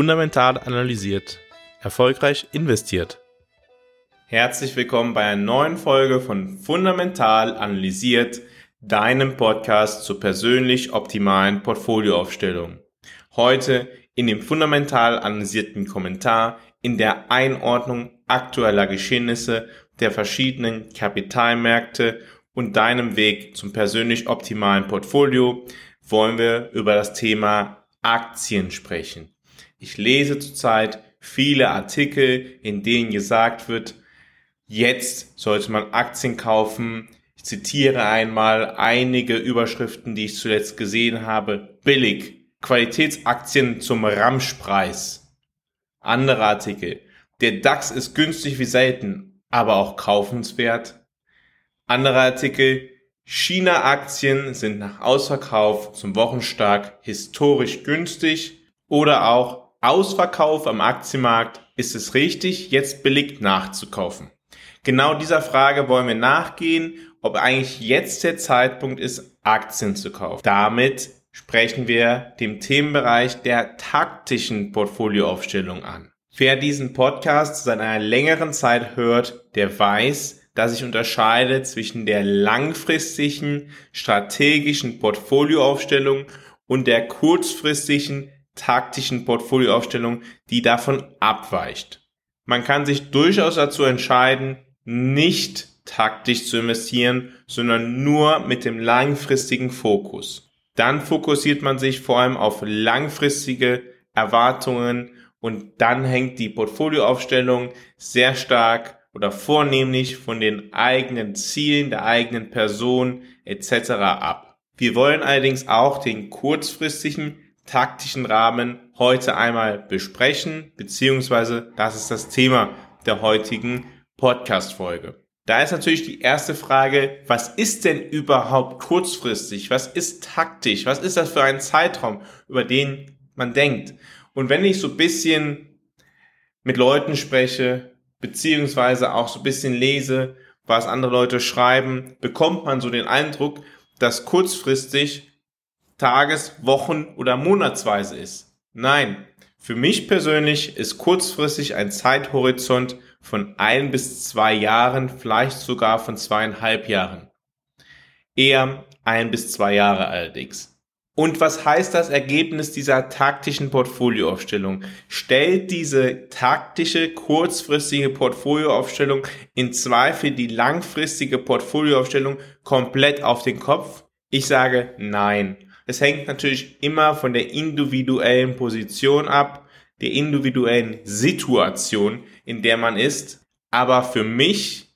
Fundamental analysiert, erfolgreich investiert. Herzlich willkommen bei einer neuen Folge von Fundamental analysiert, deinem Podcast zur persönlich optimalen Portfolioaufstellung. Heute in dem fundamental analysierten Kommentar in der Einordnung aktueller Geschehnisse der verschiedenen Kapitalmärkte und deinem Weg zum persönlich optimalen Portfolio wollen wir über das Thema Aktien sprechen. Ich lese zurzeit viele Artikel, in denen gesagt wird, jetzt sollte man Aktien kaufen. Ich zitiere einmal einige Überschriften, die ich zuletzt gesehen habe. Billig. Qualitätsaktien zum Ramschpreis. Andere Artikel. Der DAX ist günstig wie selten, aber auch kaufenswert. Andere Artikel. China-Aktien sind nach Ausverkauf zum Wochenstark historisch günstig oder auch Ausverkauf am Aktienmarkt. Ist es richtig, jetzt billig nachzukaufen? Genau dieser Frage wollen wir nachgehen, ob eigentlich jetzt der Zeitpunkt ist, Aktien zu kaufen. Damit sprechen wir dem Themenbereich der taktischen Portfolioaufstellung an. Wer diesen Podcast seit einer längeren Zeit hört, der weiß, dass ich unterscheide zwischen der langfristigen strategischen Portfolioaufstellung und der kurzfristigen taktischen Portfolioaufstellung, die davon abweicht. Man kann sich durchaus dazu entscheiden, nicht taktisch zu investieren, sondern nur mit dem langfristigen Fokus dann fokussiert man sich vor allem auf langfristige Erwartungen und dann hängt die Portfolioaufstellung sehr stark oder vornehmlich von den eigenen Zielen der eigenen Person etc. ab. Wir wollen allerdings auch den kurzfristigen taktischen Rahmen heute einmal besprechen, beziehungsweise das ist das Thema der heutigen Podcast-Folge. Da ist natürlich die erste Frage, was ist denn überhaupt kurzfristig? Was ist taktisch? Was ist das für ein Zeitraum, über den man denkt? Und wenn ich so ein bisschen mit Leuten spreche, beziehungsweise auch so ein bisschen lese, was andere Leute schreiben, bekommt man so den Eindruck, dass kurzfristig Tages-, Wochen- oder Monatsweise ist. Nein, für mich persönlich ist kurzfristig ein Zeithorizont von ein bis zwei Jahren, vielleicht sogar von zweieinhalb Jahren. Eher ein bis zwei Jahre allerdings. Und was heißt das Ergebnis dieser taktischen Portfolioaufstellung? Stellt diese taktische, kurzfristige Portfolioaufstellung in Zweifel die langfristige Portfolioaufstellung komplett auf den Kopf? Ich sage nein. Es hängt natürlich immer von der individuellen Position ab der individuellen Situation, in der man ist. Aber für mich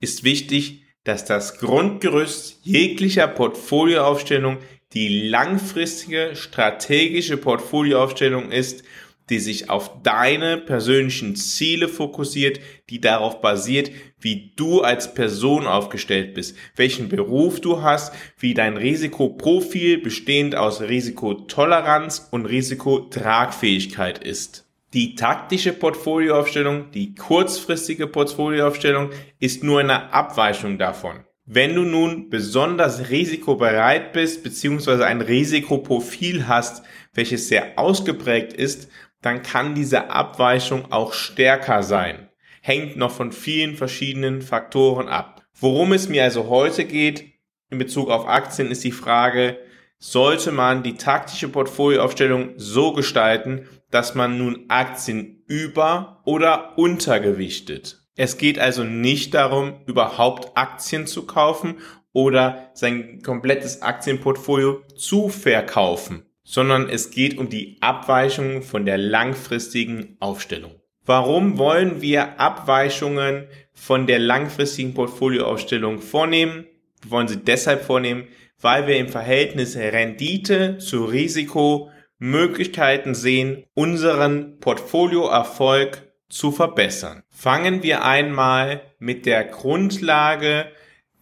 ist wichtig, dass das Grundgerüst jeglicher Portfolioaufstellung die langfristige strategische Portfolioaufstellung ist, die sich auf deine persönlichen Ziele fokussiert, die darauf basiert, wie du als Person aufgestellt bist, welchen Beruf du hast, wie dein Risikoprofil bestehend aus Risikotoleranz und Risikotragfähigkeit ist. Die taktische Portfolioaufstellung, die kurzfristige Portfolioaufstellung ist nur eine Abweichung davon. Wenn du nun besonders risikobereit bist, beziehungsweise ein Risikoprofil hast, welches sehr ausgeprägt ist, dann kann diese Abweichung auch stärker sein. Hängt noch von vielen verschiedenen Faktoren ab. Worum es mir also heute geht in Bezug auf Aktien ist die Frage, sollte man die taktische Portfolioaufstellung so gestalten, dass man nun Aktien über oder untergewichtet. Es geht also nicht darum, überhaupt Aktien zu kaufen oder sein komplettes Aktienportfolio zu verkaufen sondern es geht um die Abweichung von der langfristigen Aufstellung. Warum wollen wir Abweichungen von der langfristigen Portfolioaufstellung vornehmen? Wir wollen sie deshalb vornehmen, weil wir im Verhältnis Rendite zu Risiko Möglichkeiten sehen, unseren Portfolioerfolg zu verbessern. Fangen wir einmal mit der Grundlage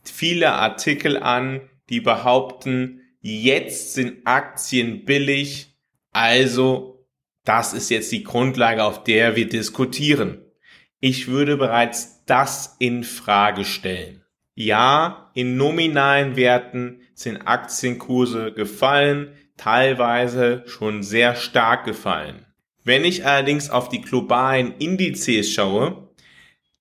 vieler Artikel an, die behaupten, jetzt sind Aktien billig, also das ist jetzt die Grundlage, auf der wir diskutieren. Ich würde bereits das in Frage stellen. Ja, in nominalen Werten sind Aktienkurse gefallen, teilweise schon sehr stark gefallen. Wenn ich allerdings auf die globalen Indizes schaue,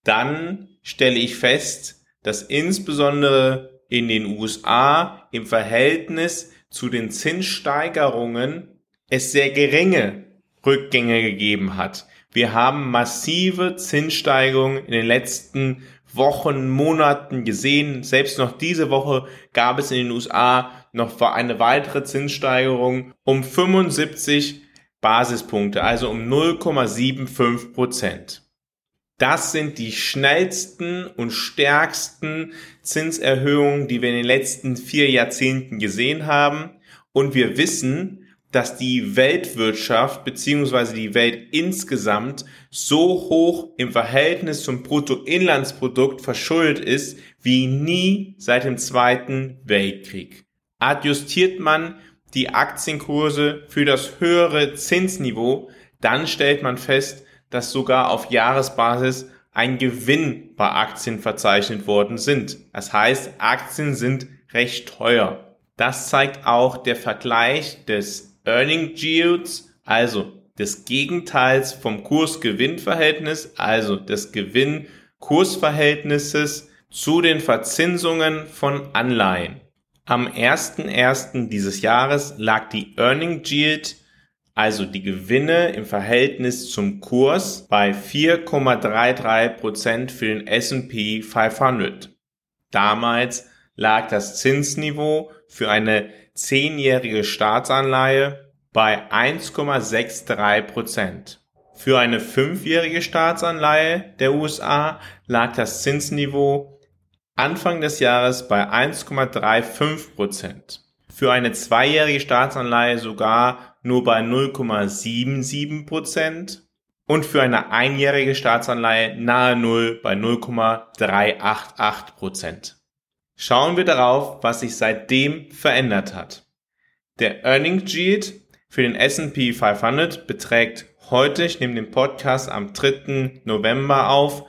dann stelle ich fest, dass insbesondere in den USA im Verhältnis zu den Zinssteigerungen es sehr geringe Rückgänge gegeben hat. Wir haben massive Zinssteigerungen in den letzten Wochen, Monaten gesehen. Selbst noch diese Woche gab es in den USA noch eine weitere Zinssteigerung um 75 Basispunkte, also um 0,75 Prozent. Das sind die schnellsten und stärksten Zinserhöhungen, die wir in den letzten vier Jahrzehnten gesehen haben. Und wir wissen, dass die Weltwirtschaft beziehungsweise die Welt insgesamt so hoch im Verhältnis zum Bruttoinlandsprodukt verschuldet ist wie nie seit dem Zweiten Weltkrieg. Adjustiert man die Aktienkurse für das höhere Zinsniveau, dann stellt man fest, dass sogar auf Jahresbasis ein Gewinn bei Aktien verzeichnet worden sind. Das heißt, Aktien sind recht teuer. Das zeigt auch der Vergleich des Earning Yields, also des Gegenteils vom Kurs-Gewinn-Verhältnis, also des Gewinn-Kursverhältnisses zu den Verzinsungen von Anleihen. Am 1.1. dieses Jahres lag die Earning Yield also die Gewinne im Verhältnis zum Kurs bei 4,33% für den S&P 500. Damals lag das Zinsniveau für eine zehnjährige Staatsanleihe bei 1,63%. Für eine fünfjährige Staatsanleihe der USA lag das Zinsniveau Anfang des Jahres bei 1,35%. Für eine zweijährige Staatsanleihe sogar nur bei 0,77 Prozent und für eine einjährige Staatsanleihe nahe Null bei 0,388 Prozent. Schauen wir darauf, was sich seitdem verändert hat. Der Earning Yield für den S&P 500 beträgt heute, ich nehme den Podcast am 3. November auf,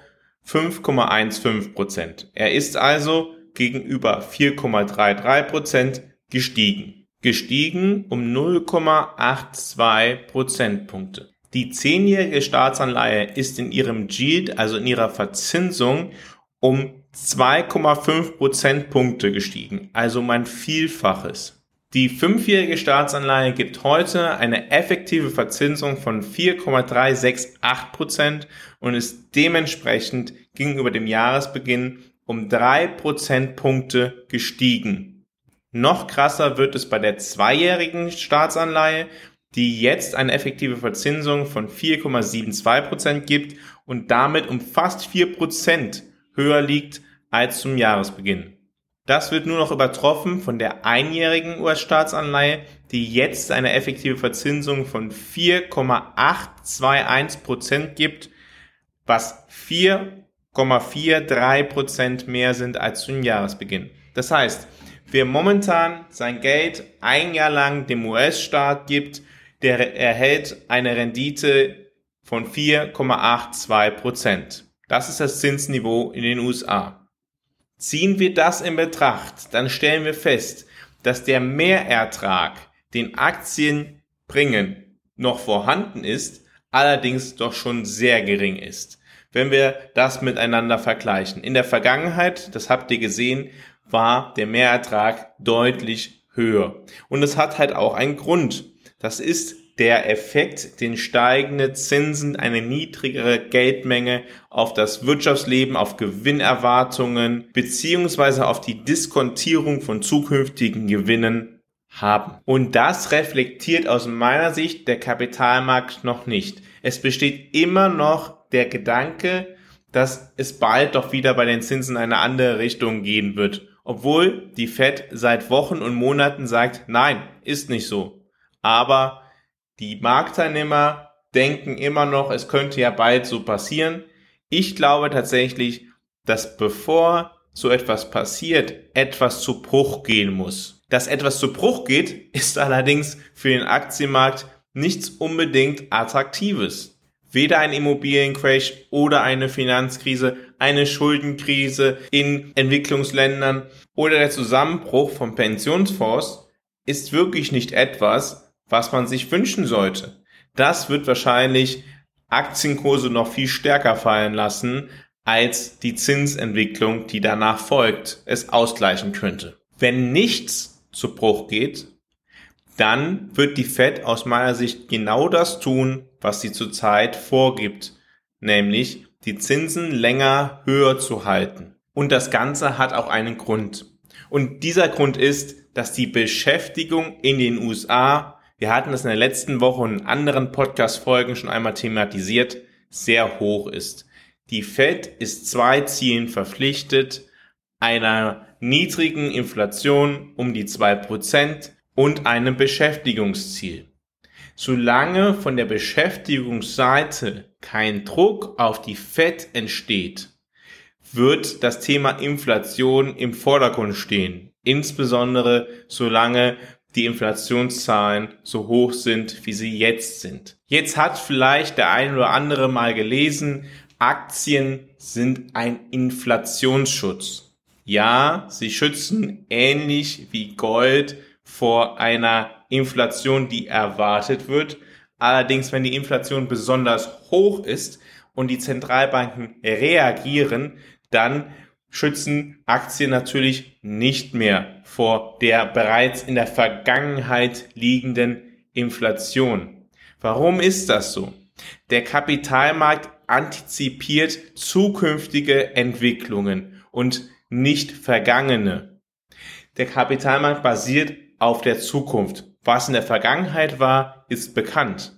5,15 Prozent. Er ist also gegenüber 4,33 Prozent gestiegen gestiegen um 0,82 Prozentpunkte. Die zehnjährige Staatsanleihe ist in ihrem Yield, also in ihrer Verzinsung, um 2,5 Prozentpunkte gestiegen, also um ein Vielfaches. Die fünfjährige Staatsanleihe gibt heute eine effektive Verzinsung von 4,368 Prozent und ist dementsprechend gegenüber dem Jahresbeginn um drei Prozentpunkte gestiegen. Noch krasser wird es bei der zweijährigen Staatsanleihe, die jetzt eine effektive Verzinsung von 4,72% gibt und damit um fast 4% höher liegt als zum Jahresbeginn. Das wird nur noch übertroffen von der einjährigen US-Staatsanleihe, die jetzt eine effektive Verzinsung von 4,821% gibt, was 4,43% mehr sind als zum Jahresbeginn. Das heißt, Wer momentan sein Geld ein Jahr lang dem US-Staat gibt, der erhält eine Rendite von 4,82 Prozent. Das ist das Zinsniveau in den USA. Ziehen wir das in Betracht, dann stellen wir fest, dass der Mehrertrag, den Aktien bringen, noch vorhanden ist, allerdings doch schon sehr gering ist. Wenn wir das miteinander vergleichen. In der Vergangenheit, das habt ihr gesehen, war der Mehrertrag deutlich höher. Und es hat halt auch einen Grund. Das ist der Effekt, den steigende Zinsen, eine niedrigere Geldmenge auf das Wirtschaftsleben, auf Gewinnerwartungen beziehungsweise auf die Diskontierung von zukünftigen Gewinnen haben. Und das reflektiert aus meiner Sicht der Kapitalmarkt noch nicht. Es besteht immer noch der Gedanke, dass es bald doch wieder bei den Zinsen eine andere Richtung gehen wird obwohl die Fed seit Wochen und Monaten sagt, nein, ist nicht so. Aber die Marktteilnehmer denken immer noch, es könnte ja bald so passieren. Ich glaube tatsächlich, dass bevor so etwas passiert, etwas zu Bruch gehen muss. Dass etwas zu Bruch geht, ist allerdings für den Aktienmarkt nichts unbedingt Attraktives weder ein Immobiliencrash oder eine Finanzkrise, eine Schuldenkrise in Entwicklungsländern oder der Zusammenbruch von Pensionsfonds ist wirklich nicht etwas, was man sich wünschen sollte. Das wird wahrscheinlich Aktienkurse noch viel stärker fallen lassen, als die Zinsentwicklung, die danach folgt, es ausgleichen könnte. Wenn nichts zu Bruch geht, dann wird die Fed aus meiner Sicht genau das tun, was sie zurzeit vorgibt, nämlich die Zinsen länger höher zu halten. Und das Ganze hat auch einen Grund. Und dieser Grund ist, dass die Beschäftigung in den USA, wir hatten das in der letzten Woche in anderen Podcast-Folgen schon einmal thematisiert, sehr hoch ist. Die Fed ist zwei Zielen verpflichtet, einer niedrigen Inflation um die zwei Prozent und einem Beschäftigungsziel. Solange von der Beschäftigungsseite kein Druck auf die Fed entsteht, wird das Thema Inflation im Vordergrund stehen. Insbesondere solange die Inflationszahlen so hoch sind, wie sie jetzt sind. Jetzt hat vielleicht der ein oder andere mal gelesen, Aktien sind ein Inflationsschutz. Ja, sie schützen ähnlich wie Gold vor einer Inflation, die erwartet wird. Allerdings, wenn die Inflation besonders hoch ist und die Zentralbanken reagieren, dann schützen Aktien natürlich nicht mehr vor der bereits in der Vergangenheit liegenden Inflation. Warum ist das so? Der Kapitalmarkt antizipiert zukünftige Entwicklungen und nicht vergangene. Der Kapitalmarkt basiert auf der Zukunft. Was in der Vergangenheit war, ist bekannt.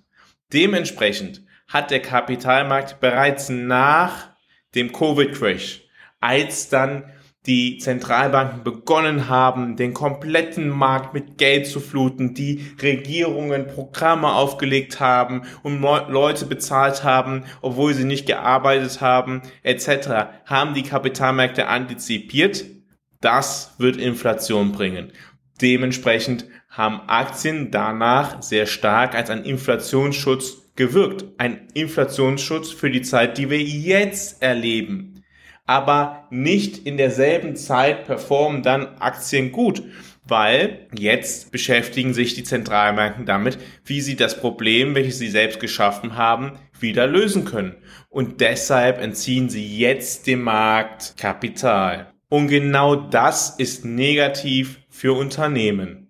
Dementsprechend hat der Kapitalmarkt bereits nach dem Covid-Crash, als dann die Zentralbanken begonnen haben, den kompletten Markt mit Geld zu fluten, die Regierungen Programme aufgelegt haben und Leute bezahlt haben, obwohl sie nicht gearbeitet haben, etc., haben die Kapitalmärkte antizipiert, das wird Inflation bringen. Dementsprechend haben Aktien danach sehr stark als ein Inflationsschutz gewirkt. Ein Inflationsschutz für die Zeit, die wir jetzt erleben. Aber nicht in derselben Zeit performen dann Aktien gut, weil jetzt beschäftigen sich die Zentralbanken damit, wie sie das Problem, welches sie selbst geschaffen haben, wieder lösen können. Und deshalb entziehen sie jetzt dem Markt Kapital. Und genau das ist negativ für Unternehmen.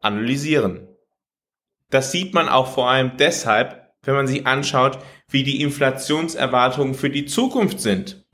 analysieren. Das sieht man auch vor allem deshalb, wenn man sich anschaut, wie die Inflationserwartungen für die Zukunft sind.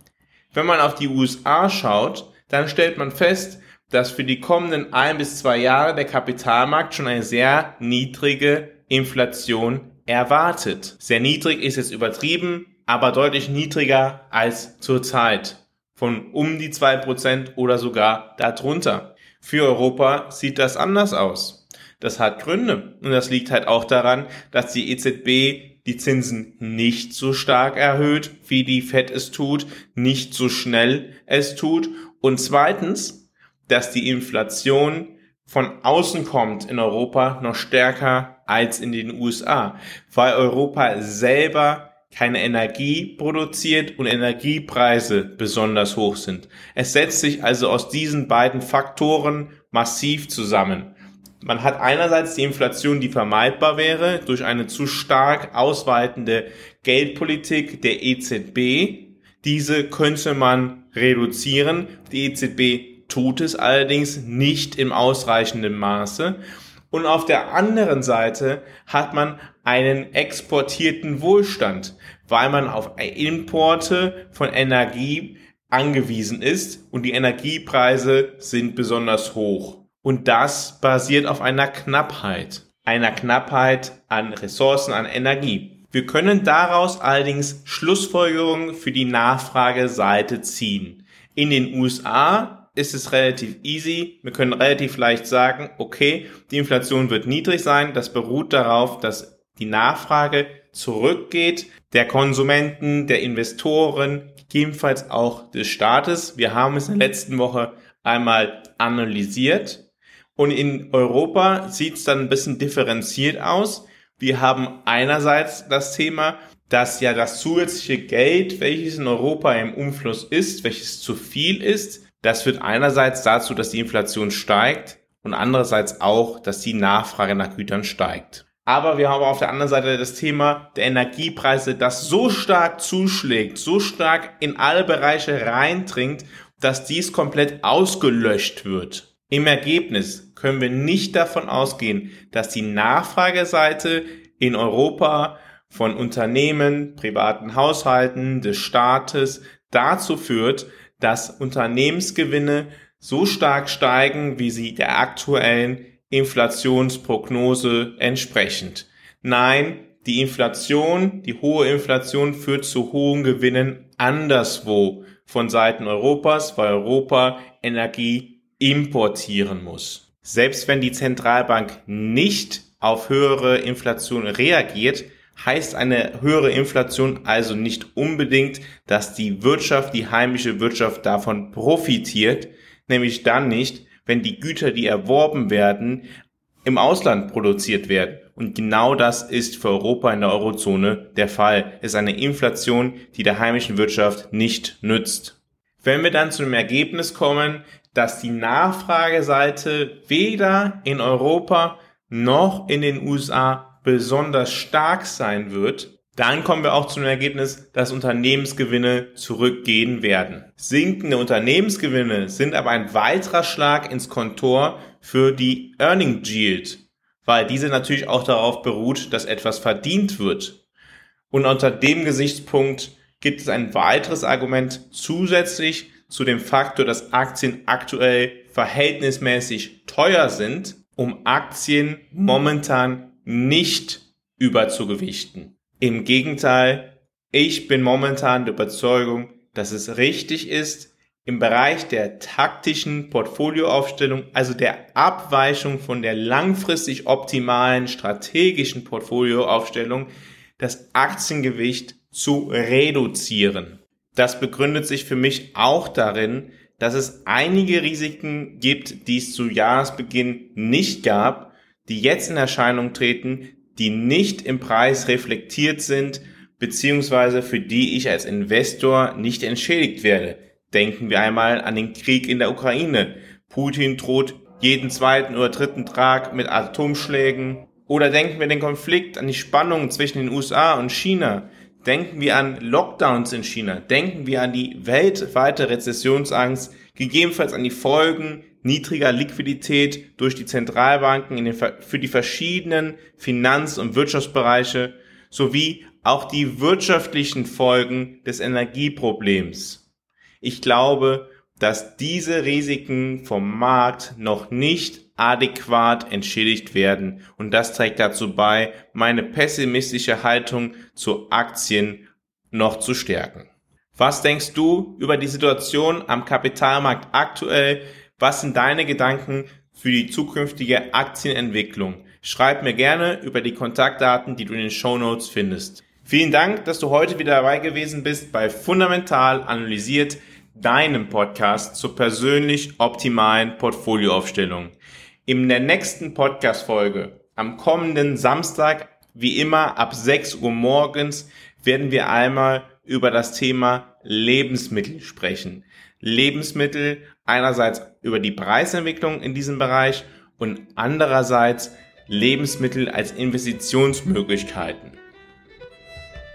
Wenn man auf die USA schaut, dann stellt man fest, dass für die kommenden ein bis zwei Jahre der Kapitalmarkt schon eine sehr niedrige Inflation erwartet. Sehr niedrig ist jetzt übertrieben, aber deutlich niedriger als zurzeit. Von um die zwei Prozent oder sogar darunter. Für Europa sieht das anders aus. Das hat Gründe. Und das liegt halt auch daran, dass die EZB die Zinsen nicht so stark erhöht, wie die Fed es tut, nicht so schnell es tut. Und zweitens, dass die Inflation von außen kommt in Europa noch stärker als in den USA, weil Europa selber keine Energie produziert und Energiepreise besonders hoch sind. Es setzt sich also aus diesen beiden Faktoren massiv zusammen. Man hat einerseits die Inflation, die vermeidbar wäre durch eine zu stark ausweitende Geldpolitik der EZB. Diese könnte man reduzieren. Die EZB tut es allerdings nicht im ausreichenden Maße. Und auf der anderen Seite hat man einen exportierten Wohlstand, weil man auf Importe von Energie angewiesen ist und die Energiepreise sind besonders hoch. Und das basiert auf einer Knappheit, einer Knappheit an Ressourcen, an Energie. Wir können daraus allerdings Schlussfolgerungen für die Nachfrageseite ziehen. In den USA ist es relativ easy. Wir können relativ leicht sagen, okay, die Inflation wird niedrig sein. Das beruht darauf, dass die Nachfrage zurückgeht, der Konsumenten, der Investoren, gegebenenfalls auch des Staates. Wir haben es in der letzten Woche einmal analysiert und in Europa sieht es dann ein bisschen differenziert aus. Wir haben einerseits das Thema, dass ja das zusätzliche Geld, welches in Europa im Umfluss ist, welches zu viel ist, das führt einerseits dazu, dass die Inflation steigt und andererseits auch, dass die Nachfrage nach Gütern steigt. Aber wir haben auf der anderen Seite das Thema der Energiepreise, das so stark zuschlägt, so stark in alle Bereiche reindringt, dass dies komplett ausgelöscht wird. Im Ergebnis können wir nicht davon ausgehen, dass die Nachfrageseite in Europa von Unternehmen, privaten Haushalten, des Staates dazu führt, dass Unternehmensgewinne so stark steigen, wie sie der aktuellen Inflationsprognose entsprechend. Nein, die Inflation, die hohe Inflation führt zu hohen Gewinnen anderswo von Seiten Europas, weil Europa Energie importieren muss. Selbst wenn die Zentralbank nicht auf höhere Inflation reagiert, heißt eine höhere Inflation also nicht unbedingt, dass die Wirtschaft, die heimische Wirtschaft davon profitiert, nämlich dann nicht, wenn die Güter, die erworben werden, im Ausland produziert werden. Und genau das ist für Europa in der Eurozone der Fall. Es ist eine Inflation, die der heimischen Wirtschaft nicht nützt. Wenn wir dann zu dem Ergebnis kommen, dass die Nachfrageseite weder in Europa noch in den USA besonders stark sein wird, dann kommen wir auch zu dem Ergebnis, dass Unternehmensgewinne zurückgehen werden. Sinkende Unternehmensgewinne sind aber ein weiterer Schlag ins Kontor für die Earning Yield, weil diese natürlich auch darauf beruht, dass etwas verdient wird. Und unter dem Gesichtspunkt gibt es ein weiteres Argument zusätzlich zu dem Faktor, dass Aktien aktuell verhältnismäßig teuer sind, um Aktien momentan nicht überzugewichten. Im Gegenteil, ich bin momentan der Überzeugung, dass es richtig ist, im Bereich der taktischen Portfolioaufstellung, also der Abweichung von der langfristig optimalen strategischen Portfolioaufstellung, das Aktiengewicht zu reduzieren. Das begründet sich für mich auch darin, dass es einige Risiken gibt, die es zu Jahresbeginn nicht gab, die jetzt in Erscheinung treten, die nicht im Preis reflektiert sind, beziehungsweise für die ich als Investor nicht entschädigt werde. Denken wir einmal an den Krieg in der Ukraine. Putin droht jeden zweiten oder dritten Tag mit Atomschlägen. Oder denken wir den Konflikt an die Spannungen zwischen den USA und China. Denken wir an Lockdowns in China, denken wir an die weltweite Rezessionsangst, gegebenenfalls an die Folgen niedriger Liquidität durch die Zentralbanken den, für die verschiedenen Finanz- und Wirtschaftsbereiche sowie auch die wirtschaftlichen Folgen des Energieproblems. Ich glaube, dass diese Risiken vom Markt noch nicht adäquat entschädigt werden. Und das trägt dazu bei, meine pessimistische Haltung zu Aktien noch zu stärken. Was denkst du über die Situation am Kapitalmarkt aktuell? Was sind deine Gedanken für die zukünftige Aktienentwicklung? Schreib mir gerne über die Kontaktdaten, die du in den Show Notes findest. Vielen Dank, dass du heute wieder dabei gewesen bist bei Fundamental analysiert, deinem Podcast zur persönlich optimalen Portfolioaufstellung. In der nächsten Podcast-Folge am kommenden Samstag, Wie immer ab 6 Uhr morgens werden wir einmal über das Thema Lebensmittel sprechen. Lebensmittel einerseits über die Preisentwicklung in diesem Bereich und andererseits Lebensmittel als Investitionsmöglichkeiten.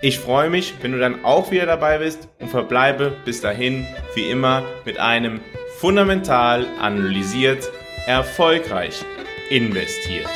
Ich freue mich, wenn du dann auch wieder dabei bist und verbleibe bis dahin wie immer mit einem fundamental analysiert, erfolgreich investiert.